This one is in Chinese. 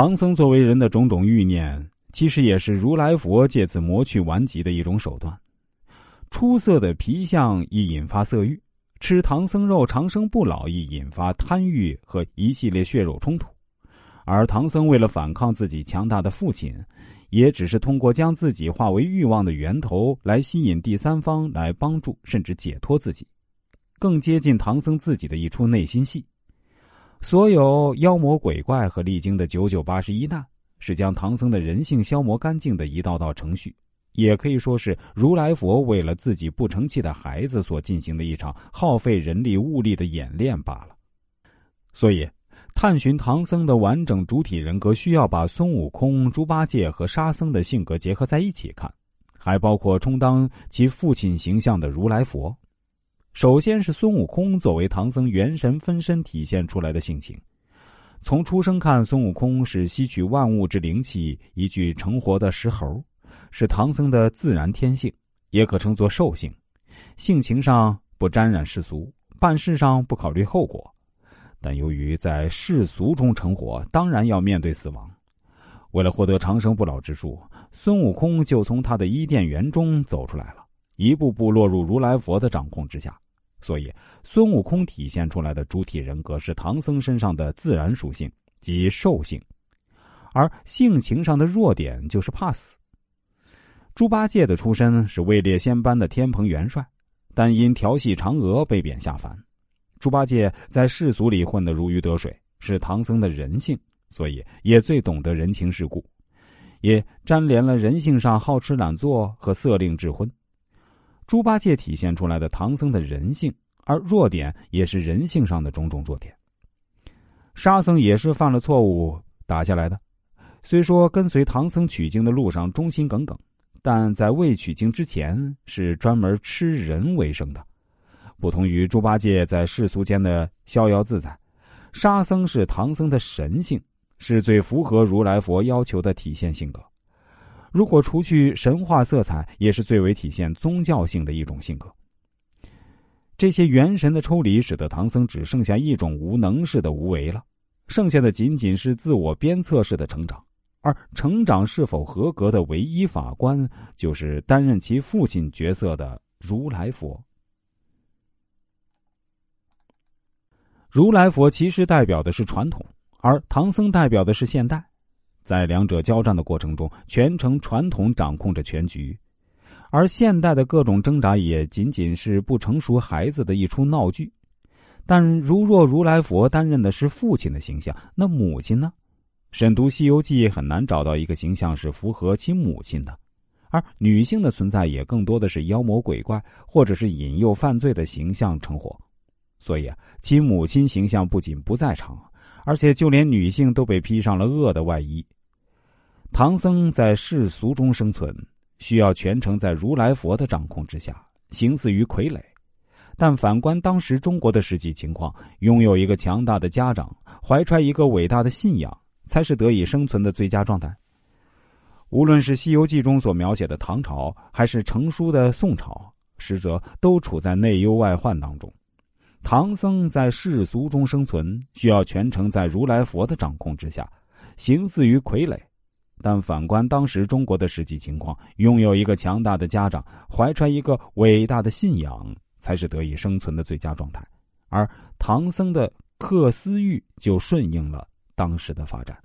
唐僧作为人的种种欲念，其实也是如来佛借此磨去顽疾的一种手段。出色的皮相易引发色欲，吃唐僧肉长生不老易引发贪欲和一系列血肉冲突。而唐僧为了反抗自己强大的父亲，也只是通过将自己化为欲望的源头来吸引第三方来帮助甚至解脱自己，更接近唐僧自己的一出内心戏。所有妖魔鬼怪和历经的九九八十一难，是将唐僧的人性消磨干净的一道道程序，也可以说是如来佛为了自己不成器的孩子所进行的一场耗费人力物力的演练罢了。所以，探寻唐僧的完整主体人格，需要把孙悟空、猪八戒和沙僧的性格结合在一起看，还包括充当其父亲形象的如来佛。首先是孙悟空作为唐僧元神分身体现出来的性情。从出生看，孙悟空是吸取万物之灵气，一具成活的石猴，是唐僧的自然天性，也可称作兽性。性情上不沾染世俗，办事上不考虑后果。但由于在世俗中成活，当然要面对死亡。为了获得长生不老之术，孙悟空就从他的伊甸园中走出来了，一步步落入如来佛的掌控之下。所以，孙悟空体现出来的主体人格是唐僧身上的自然属性，即兽性，而性情上的弱点就是怕死。猪八戒的出身是位列仙班的天蓬元帅，但因调戏嫦娥被贬下凡。猪八戒在世俗里混得如鱼得水，是唐僧的人性，所以也最懂得人情世故，也沾连了人性上好吃懒做和色令智昏。猪八戒体现出来的唐僧的人性，而弱点也是人性上的种种弱点。沙僧也是犯了错误打下来的，虽说跟随唐僧取经的路上忠心耿耿，但在未取经之前是专门吃人为生的。不同于猪八戒在世俗间的逍遥自在，沙僧是唐僧的神性，是最符合如来佛要求的体现性格。如果除去神话色彩，也是最为体现宗教性的一种性格。这些元神的抽离，使得唐僧只剩下一种无能式的无为了，剩下的仅仅是自我鞭策式的成长。而成长是否合格的唯一法官，就是担任其父亲角色的如来佛。如来佛其实代表的是传统，而唐僧代表的是现代。在两者交战的过程中，全程传统掌控着全局，而现代的各种挣扎也仅仅是不成熟孩子的一出闹剧。但如若如来佛担任的是父亲的形象，那母亲呢？审读《西游记》很难找到一个形象是符合其母亲的，而女性的存在也更多的是妖魔鬼怪或者是引诱犯罪的形象成活。所以啊，其母亲形象不仅不在场，而且就连女性都被披上了恶的外衣。唐僧在世俗中生存，需要全程在如来佛的掌控之下，形似于傀儡。但反观当时中国的实际情况，拥有一个强大的家长，怀揣一个伟大的信仰，才是得以生存的最佳状态。无论是《西游记》中所描写的唐朝，还是成书的宋朝，实则都处在内忧外患当中。唐僧在世俗中生存，需要全程在如来佛的掌控之下，形似于傀儡。但反观当时中国的实际情况，拥有一个强大的家长，怀揣一个伟大的信仰，才是得以生存的最佳状态。而唐僧的克私欲，就顺应了当时的发展。